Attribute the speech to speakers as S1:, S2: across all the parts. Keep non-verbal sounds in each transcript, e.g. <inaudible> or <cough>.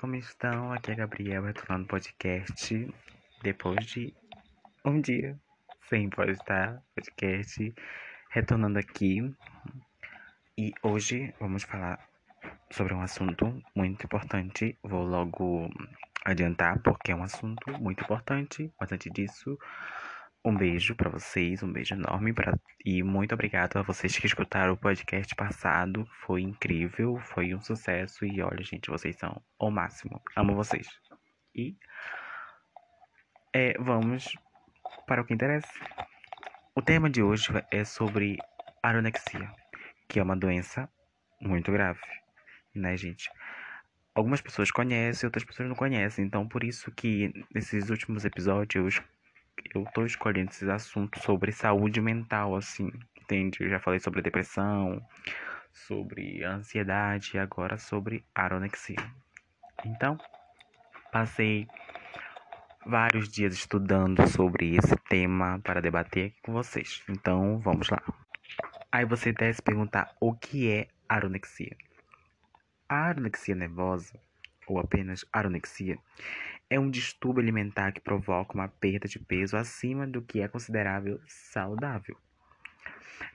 S1: como estão? Aqui é a Gabriel retornando podcast depois de um dia sem postar podcast, retornando aqui. E hoje vamos falar sobre um assunto muito importante. Vou logo adiantar porque é um assunto muito importante. Mas antes disso, um beijo para vocês, um beijo enorme pra... e muito obrigado a vocês que escutaram o podcast passado. Foi incrível, foi um sucesso e olha, gente, vocês são o máximo. Amo vocês. E é, vamos para o que interessa. O tema de hoje é sobre anorexia, que é uma doença muito grave, né, gente? Algumas pessoas conhecem, outras pessoas não conhecem, então por isso que nesses últimos episódios eu tô escolhendo esses assuntos sobre saúde mental, assim, entende? Eu já falei sobre depressão, sobre ansiedade agora sobre anorexia. Então, passei vários dias estudando sobre esse tema para debater aqui com vocês. Então, vamos lá. Aí você deve se perguntar o que é anorexia. A anorexia nervosa, ou apenas anorexia, é um distúrbio alimentar que provoca uma perda de peso acima do que é considerável saudável.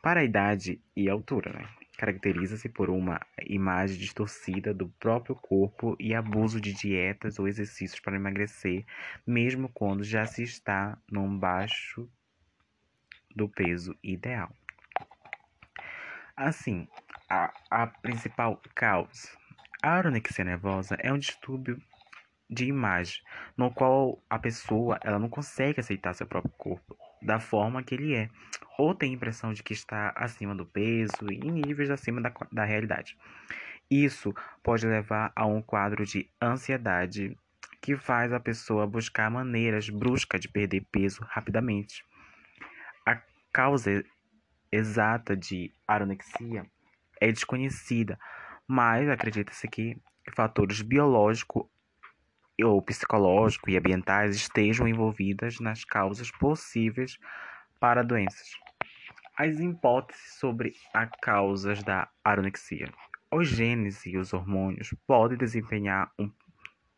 S1: Para a idade e altura, né? caracteriza-se por uma imagem distorcida do próprio corpo e abuso de dietas ou exercícios para emagrecer, mesmo quando já se está num baixo do peso ideal. Assim, a, a principal causa. A anorexia nervosa é um distúrbio de imagem, no qual a pessoa ela não consegue aceitar seu próprio corpo da forma que ele é, ou tem a impressão de que está acima do peso e em níveis acima da, da realidade. Isso pode levar a um quadro de ansiedade que faz a pessoa buscar maneiras bruscas de perder peso rapidamente. A causa exata de anorexia é desconhecida, mas acredita-se que fatores biológicos ou psicológico e ambientais estejam envolvidas nas causas possíveis para doenças. As hipóteses sobre as causas da anorexia. Os genes e os hormônios podem desempenhar um,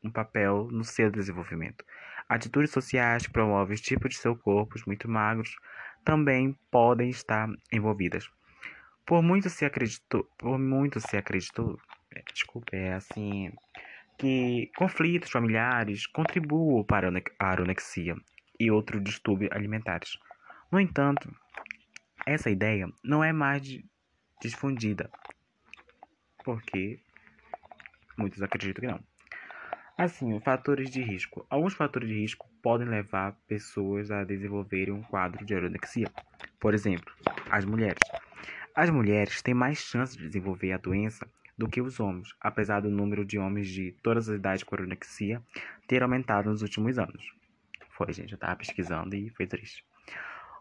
S1: um papel no seu desenvolvimento. Atitudes sociais que promovem tipo de seu corpo muito magros também podem estar envolvidas. Por muito se acreditou, por muito se acreditou, é, desculpa, é assim, que conflitos familiares contribuam para a anorexia e outros distúrbios alimentares. No entanto, essa ideia não é mais difundida, porque muitos acreditam que não. Assim, fatores de risco. Alguns fatores de risco podem levar pessoas a desenvolverem um quadro de anorexia. Por exemplo, as mulheres. As mulheres têm mais chance de desenvolver a doença do que os homens, apesar do número de homens de todas as idades com anorexia ter aumentado nos últimos anos. Foi, gente, eu estava pesquisando e foi triste.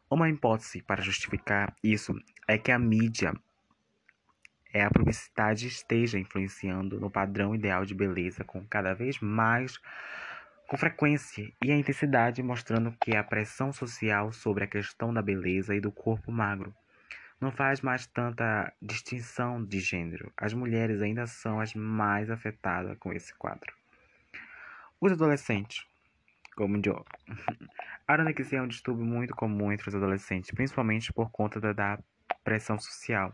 S1: Uma hipótese para justificar isso é que a mídia é a publicidade esteja influenciando no padrão ideal de beleza com cada vez mais com frequência e a intensidade mostrando que a pressão social sobre a questão da beleza e do corpo magro não faz mais tanta distinção de gênero. As mulheres ainda são as mais afetadas com esse quadro. Os adolescentes, como Joe. <laughs> A anorexia é um distúrbio muito comum entre os adolescentes, principalmente por conta da, da pressão social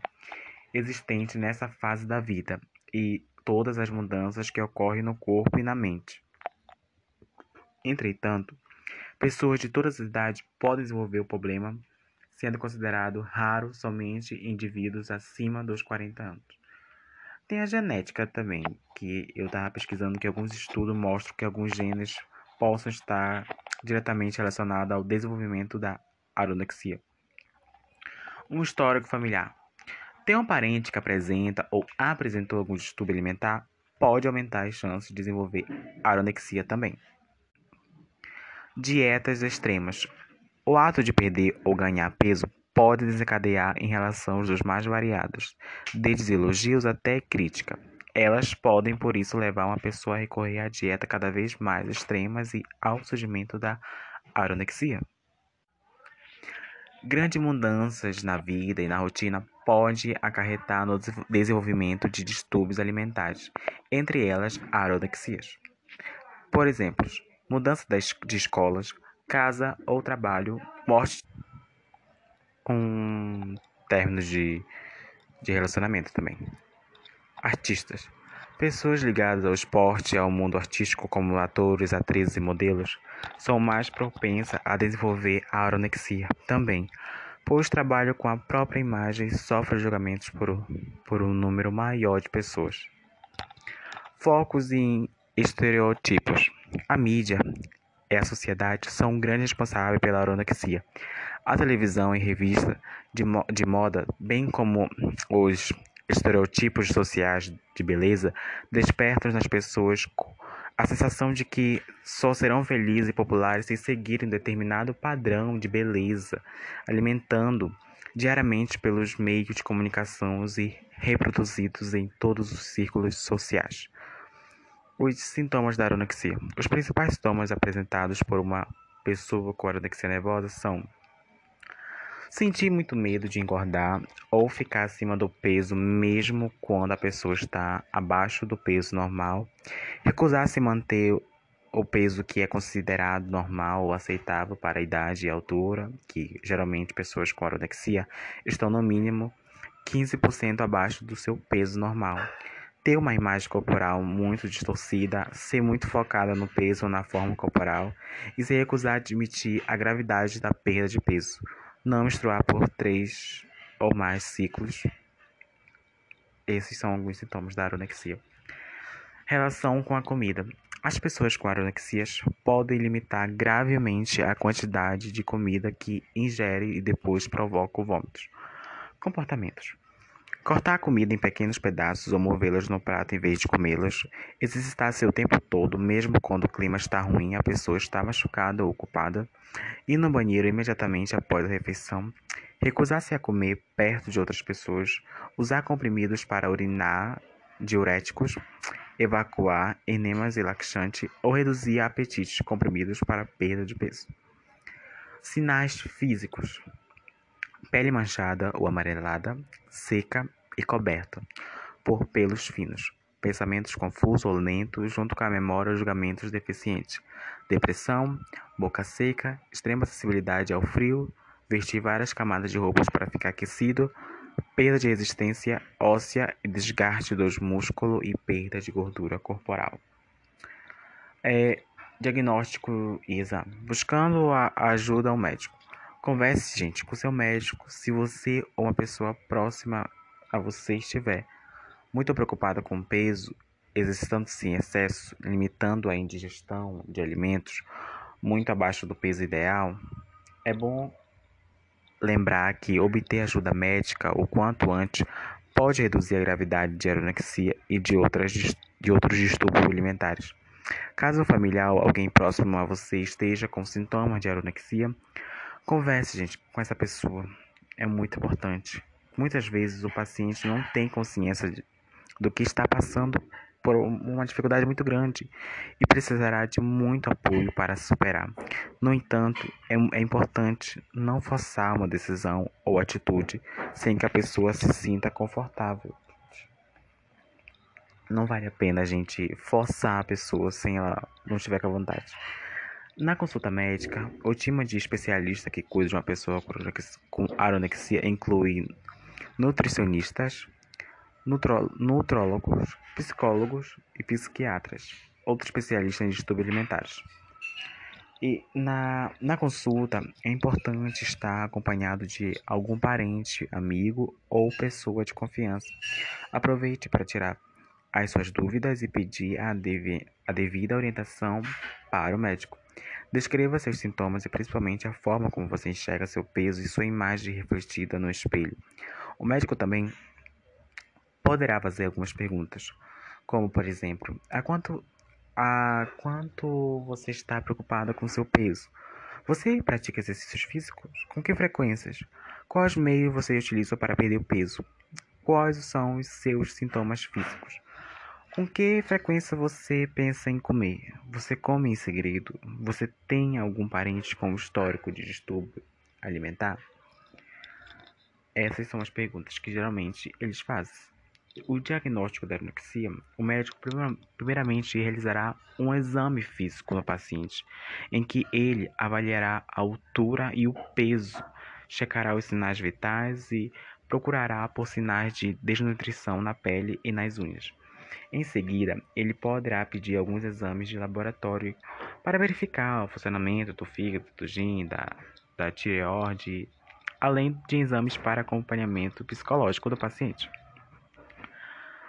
S1: existente nessa fase da vida e todas as mudanças que ocorrem no corpo e na mente. Entretanto, pessoas de todas as idades podem desenvolver o problema sendo considerado raro somente em indivíduos acima dos 40 anos. Tem a genética também, que eu estava pesquisando que alguns estudos mostram que alguns genes possam estar diretamente relacionados ao desenvolvimento da anorexia. Um histórico familiar. Tem um parente que apresenta ou apresentou algum distúrbio alimentar, pode aumentar as chances de desenvolver anorexia também. Dietas extremas. O ato de perder ou ganhar peso pode desencadear em relações dos mais variados, desde elogios até crítica. Elas podem, por isso, levar uma pessoa a recorrer a dieta cada vez mais extremas e ao surgimento da anorexia. Grandes mudanças na vida e na rotina pode acarretar no desenvolvimento de distúrbios alimentares, entre elas aronexias. Por exemplo, mudança de escolas, casa ou trabalho, morte com términos de, de relacionamento também. Artistas. Pessoas ligadas ao esporte e ao mundo artístico, como atores, atrizes e modelos, são mais propensas a desenvolver a anorexia também, pois trabalham com a própria imagem e sofrem julgamentos por, por um número maior de pessoas. Focos em estereotipos. A mídia e a sociedade são um grande responsável pela anorexia. A televisão e revista de, mo de moda, bem como os estereotipos sociais de beleza, despertam nas pessoas a sensação de que só serão felizes e populares se seguirem determinado padrão de beleza, alimentando diariamente pelos meios de comunicação e reproduzidos em todos os círculos sociais. Os sintomas da anorexia. Os principais sintomas apresentados por uma pessoa com anorexia nervosa são sentir muito medo de engordar ou ficar acima do peso mesmo quando a pessoa está abaixo do peso normal, recusar-se manter o peso que é considerado normal ou aceitável para a idade e altura, que geralmente pessoas com anorexia estão no mínimo 15% abaixo do seu peso normal ter uma imagem corporal muito distorcida, ser muito focada no peso ou na forma corporal e se recusar a admitir a gravidade da perda de peso, não menstruar por três ou mais ciclos. Esses são alguns sintomas da anorexia. Relação com a comida. As pessoas com anorexias podem limitar gravemente a quantidade de comida que ingerem e depois provocam vômitos. Comportamentos. Cortar a comida em pequenos pedaços ou movê-las no prato em vez de comê-las. Exercitar-se o tempo todo, mesmo quando o clima está ruim, a pessoa está machucada ou ocupada. Ir no banheiro imediatamente após a refeição. Recusar-se a comer perto de outras pessoas. Usar comprimidos para urinar, diuréticos. Evacuar enemas e laxante ou reduzir apetite, comprimidos para perda de peso. Sinais físicos pele manchada ou amarelada, seca e coberta por pelos finos, pensamentos confusos ou lentos, junto com a memória ou julgamentos deficientes, depressão, boca seca, extrema sensibilidade ao frio, vestir várias camadas de roupas para ficar aquecido, perda de resistência óssea e desgaste dos músculos e perda de gordura corporal. É, diagnóstico e exame. Buscando a ajuda ao médico. Converse, gente, com seu médico se você ou uma pessoa próxima a você estiver muito preocupada com o peso, exercitando-se em excesso, limitando a indigestão de alimentos muito abaixo do peso ideal. É bom lembrar que obter ajuda médica o quanto antes pode reduzir a gravidade de anorexia e de, outras, de outros distúrbios alimentares. Caso familiar ou alguém próximo a você esteja com sintomas de anorexia, Converse, gente, com essa pessoa. É muito importante. Muitas vezes o paciente não tem consciência de, do que está passando por uma dificuldade muito grande e precisará de muito apoio para superar. No entanto, é, é, importante não forçar uma decisão ou atitude sem que a pessoa se sinta confortável. Não vale a pena a gente forçar a pessoa sem ela não estiver com vontade. Na consulta médica, o time de especialistas que cuida de uma pessoa com anorexia inclui nutricionistas, nutrólogos, psicólogos e psiquiatras, outros especialistas em distúrbios alimentares. E na, na consulta é importante estar acompanhado de algum parente, amigo ou pessoa de confiança. Aproveite para tirar as suas dúvidas e pedir a, dev, a devida orientação para o médico. Descreva seus sintomas e principalmente a forma como você enxerga seu peso e sua imagem refletida no espelho. O médico também poderá fazer algumas perguntas, como por exemplo, a quanto a quanto você está preocupada com seu peso? Você pratica exercícios físicos? Com que frequências? Quais meios você utiliza para perder o peso? Quais são os seus sintomas físicos? Com que frequência você pensa em comer? Você come em segredo? Você tem algum parente com histórico de distúrbio alimentar? Essas são as perguntas que geralmente eles fazem. O diagnóstico da anorexia, o médico primeiramente realizará um exame físico no paciente, em que ele avaliará a altura e o peso, checará os sinais vitais e procurará por sinais de desnutrição na pele e nas unhas. Em seguida, ele poderá pedir alguns exames de laboratório para verificar o funcionamento do fígado, do rim, da, da tireoide, além de exames para acompanhamento psicológico do paciente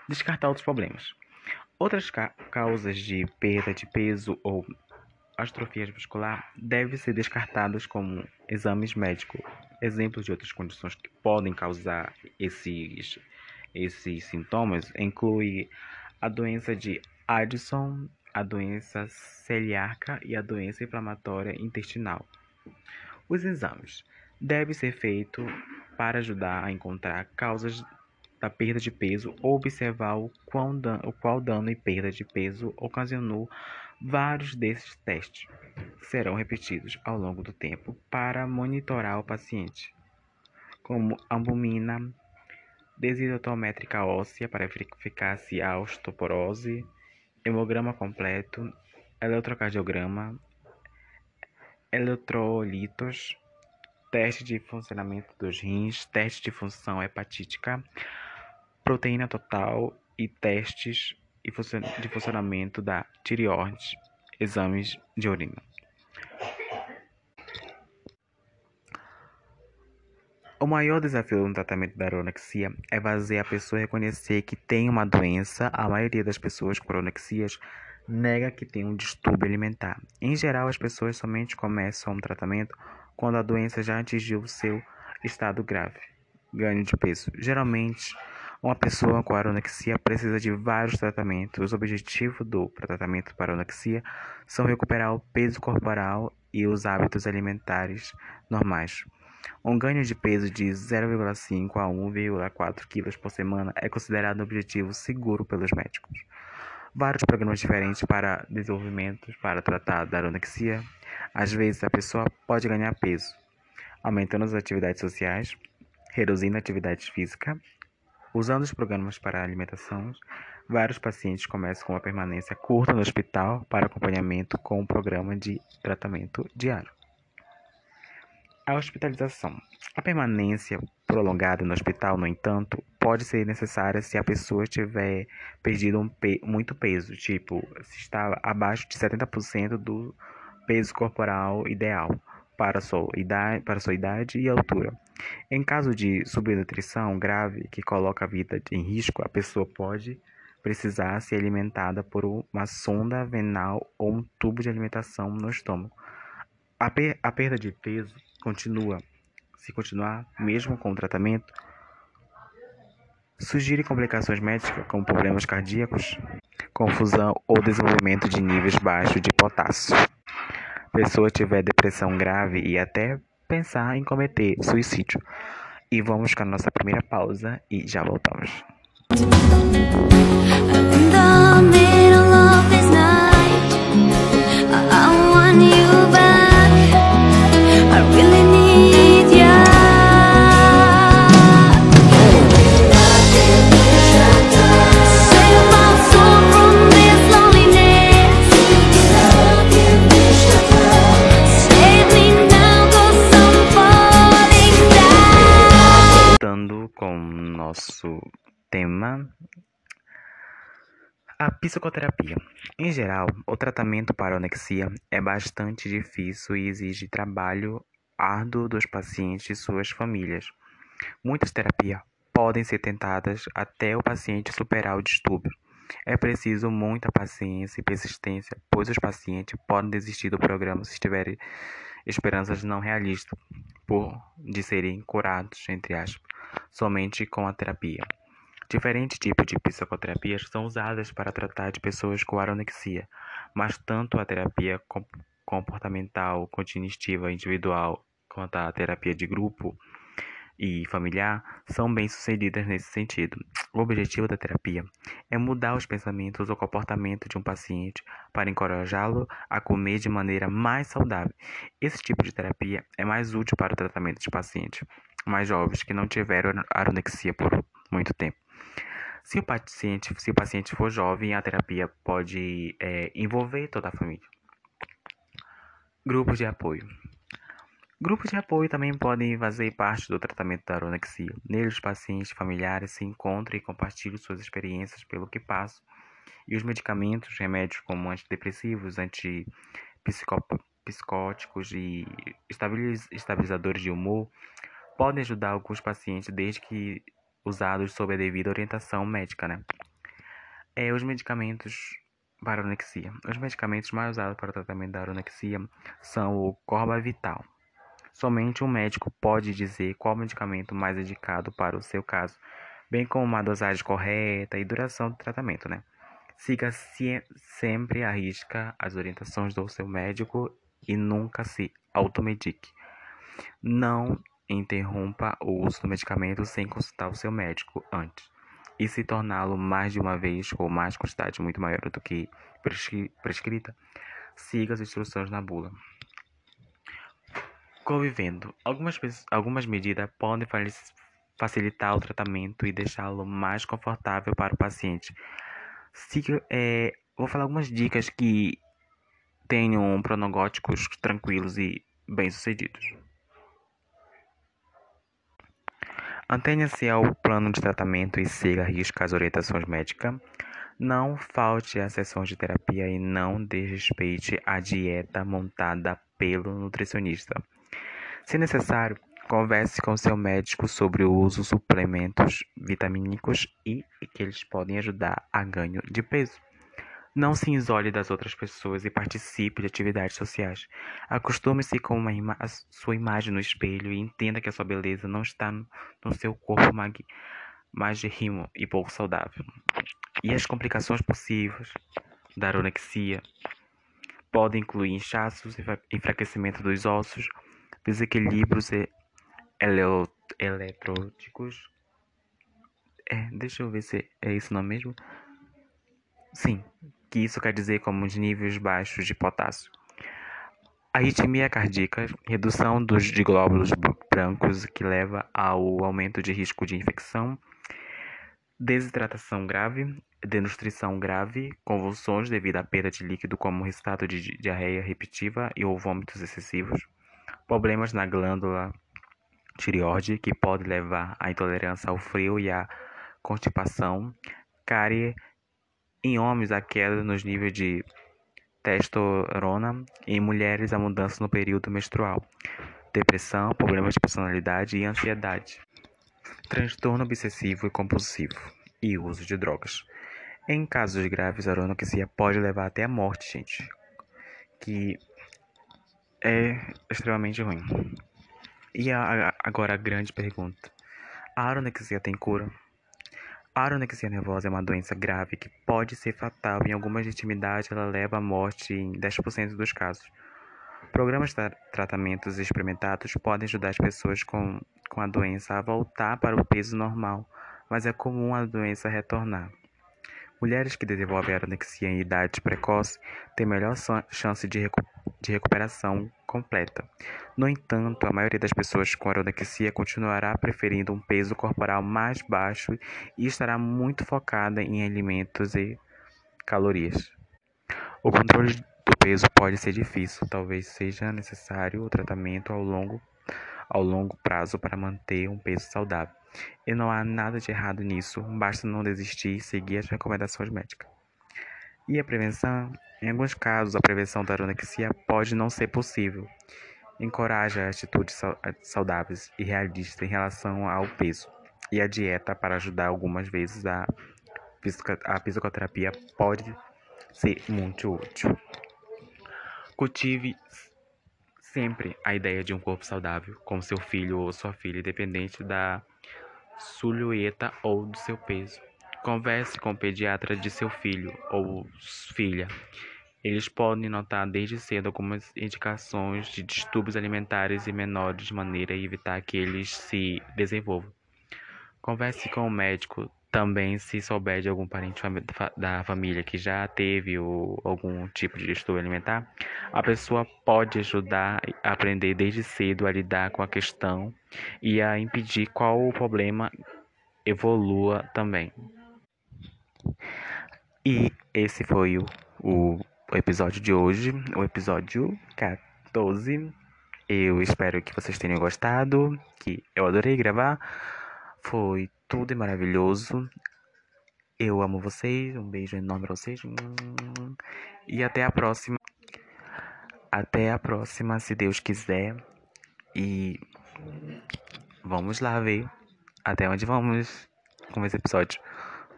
S1: descartar outros problemas. Outras ca causas de perda de peso ou astrofia muscular devem ser descartadas como exames médicos. Exemplos de outras condições que podem causar esses, esses sintomas incluem a doença de Addison, a doença celíaca e a doença inflamatória intestinal. Os exames devem ser feitos para ajudar a encontrar causas da perda de peso ou observar o qual, dano, o qual dano e perda de peso ocasionou vários desses testes. Serão repetidos ao longo do tempo para monitorar o paciente, como albumina, densitométrica óssea para verificar se há osteoporose, hemograma completo, eletrocardiograma, eletrolitos, teste de funcionamento dos rins, teste de função hepatítica, proteína total e testes de funcionamento da tireoide, exames de urina. O maior desafio no tratamento da anorexia é fazer a pessoa reconhecer que tem uma doença. A maioria das pessoas com anorexias nega que tem um distúrbio alimentar. Em geral, as pessoas somente começam o tratamento quando a doença já atingiu seu estado grave, ganho de peso. Geralmente, uma pessoa com anorexia precisa de vários tratamentos. O objetivo do tratamento para anorexia são recuperar o peso corporal e os hábitos alimentares normais. Um ganho de peso de 0,5 a 1,4 kg por semana é considerado um objetivo seguro pelos médicos. Vários programas diferentes para desenvolvimento para tratar da anorexia. Às vezes a pessoa pode ganhar peso, aumentando as atividades sociais, reduzindo a atividade física, Usando os programas para alimentação, vários pacientes começam com uma permanência curta no hospital para acompanhamento com um programa de tratamento diário. A hospitalização. A permanência prolongada no hospital, no entanto, pode ser necessária se a pessoa tiver perdido um pe muito peso, tipo, se está abaixo de 70% do peso corporal ideal para sua idade, para sua idade e altura. Em caso de subnutrição grave que coloca a vida em risco, a pessoa pode precisar ser alimentada por uma sonda venal ou um tubo de alimentação no estômago. A, per a perda de peso continua, se continuar mesmo com o tratamento, surgirem complicações médicas como problemas cardíacos, confusão ou desenvolvimento de níveis baixos de potássio pessoa tiver depressão grave e até pensar em cometer suicídio. E vamos com a nossa primeira pausa e já voltamos. Nosso tema a psicoterapia. Em geral, o tratamento para anexia é bastante difícil e exige trabalho árduo dos pacientes e suas famílias. Muitas terapias podem ser tentadas até o paciente superar o distúrbio. É preciso muita paciência e persistência, pois os pacientes podem desistir do programa se tiverem esperanças não realistas por de serem curados, entre aspas somente com a terapia. Diferentes tipos de psicoterapias são usadas para tratar de pessoas com anorexia, mas tanto a terapia comportamental cognitiva individual quanto a terapia de grupo e familiar são bem-sucedidas nesse sentido. O objetivo da terapia é mudar os pensamentos ou comportamento de um paciente para encorajá-lo a comer de maneira mais saudável. Esse tipo de terapia é mais útil para o tratamento de pacientes mais jovens que não tiveram anorexia por muito tempo. Se o paciente, se o paciente for jovem, a terapia pode é, envolver toda a família. Grupos de apoio. Grupos de apoio também podem fazer parte do tratamento da anorexia. Neles, pacientes familiares se encontram e compartilham suas experiências pelo que passam. E os medicamentos, remédios como antidepressivos, antipsicóticos e estabilizadores de humor podem ajudar alguns pacientes desde que usados sob a devida orientação médica, né? É, os medicamentos para anorexia. Os medicamentos mais usados para o tratamento da anorexia são o Corbavital. Somente um médico pode dizer qual medicamento mais indicado para o seu caso, bem como uma dosagem correta e duração do tratamento, né? Siga -se sempre à risca as orientações do seu médico e nunca se automedique. Não interrompa o uso do medicamento sem consultar o seu médico antes e se torná-lo mais de uma vez com mais quantidade muito maior do que prescrita, siga as instruções na bula. Convivendo. Algumas, algumas medidas podem facilitar o tratamento e deixá-lo mais confortável para o paciente. Siga, é, vou falar algumas dicas que tenham pronogóticos tranquilos e bem-sucedidos. Antenha-se ao plano de tratamento e siga risca as orientações médicas. Não falte às sessões de terapia e não desrespeite a dieta montada pelo nutricionista. Se necessário, converse com seu médico sobre o uso de suplementos vitamínicos e que eles podem ajudar a ganho de peso. Não se isole das outras pessoas e participe de atividades sociais. Acostume-se com uma ima sua imagem no espelho e entenda que a sua beleza não está no, seu corpo mag magérrimo e pouco saudável. E as complicações possíveis da anorexia podem incluir inchaços, enfraquecimento dos ossos, desequilíbrios eletróticos. É, deixa eu ver se é isso não mesmo. Sim, que isso quer dizer como os níveis baixos de potássio. Arritmia cardíaca, redução dos de glóbulos brancos que leva ao aumento de risco de infecção, desidratação grave, denutrição grave, convulsões devido à perda de líquido como resultado de diarreia repetitiva e ou vômitos excessivos, problemas na glândula tireoide que pode levar à intolerância ao frio e à constipação, cárie em homens, a queda nos níveis de testosterona. Em mulheres, a mudança no período menstrual. Depressão, problemas de personalidade e ansiedade. Transtorno obsessivo e compulsivo. E uso de drogas. Em casos graves, a anorexia pode levar até a morte, gente. Que é extremamente ruim. E a, agora a grande pergunta: a anorexia tem cura? A anorexia nervosa é uma doença grave que pode ser fatal. Em algumas intimidades, ela leva à morte em 10% dos casos. Programas de tra tratamentos experimentados podem ajudar as pessoas com, com a doença a voltar para o peso normal, mas é comum a doença retornar. Mulheres que desenvolvem anorexia em idade precoce têm melhor chance de, recu de recuperação completa. No entanto, a maioria das pessoas com anorexia continuará preferindo um peso corporal mais baixo e estará muito focada em alimentos e calorias. O controle do peso pode ser difícil, talvez seja necessário o tratamento ao longo, ao longo prazo para manter um peso saudável. E não há nada de errado nisso, basta não desistir e seguir as recomendações médicas. E a prevenção? Em alguns casos, a prevenção da anorexia pode não ser possível. Encoraja atitudes saudáveis e realistas em relação ao peso. E a dieta para ajudar algumas vezes a, a psicoterapia pode ser muito útil. Cultive sempre a ideia de um corpo saudável com seu filho ou sua filha, independente da silhueta ou do seu peso. Converse com o pediatra de seu filho ou filha Eles podem notar desde cedo algumas indicações de distúrbios alimentares em menores de maneira a evitar que eles se desenvolvam. Converse com o médico também se souber de algum parente da família que já teve o, algum tipo de distúrbio alimentar. A pessoa pode ajudar a aprender desde cedo a lidar com a questão e a impedir qual o problema evolua também. E esse foi o, o episódio de hoje, o episódio 14. Eu espero que vocês tenham gostado, que eu adorei gravar. Foi tudo maravilhoso. Eu amo vocês, um beijo enorme pra vocês. E até a próxima. Até a próxima, se Deus quiser. E vamos lá ver até onde vamos com esse episódio.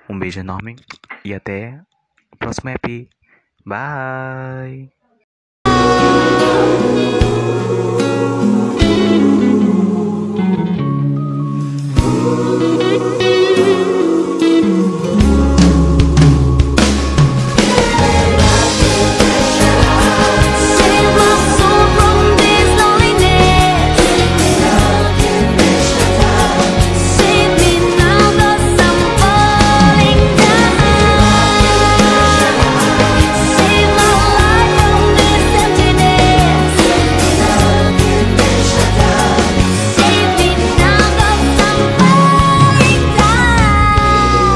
S1: Um beijo enorme e até o próximo EP. Bye!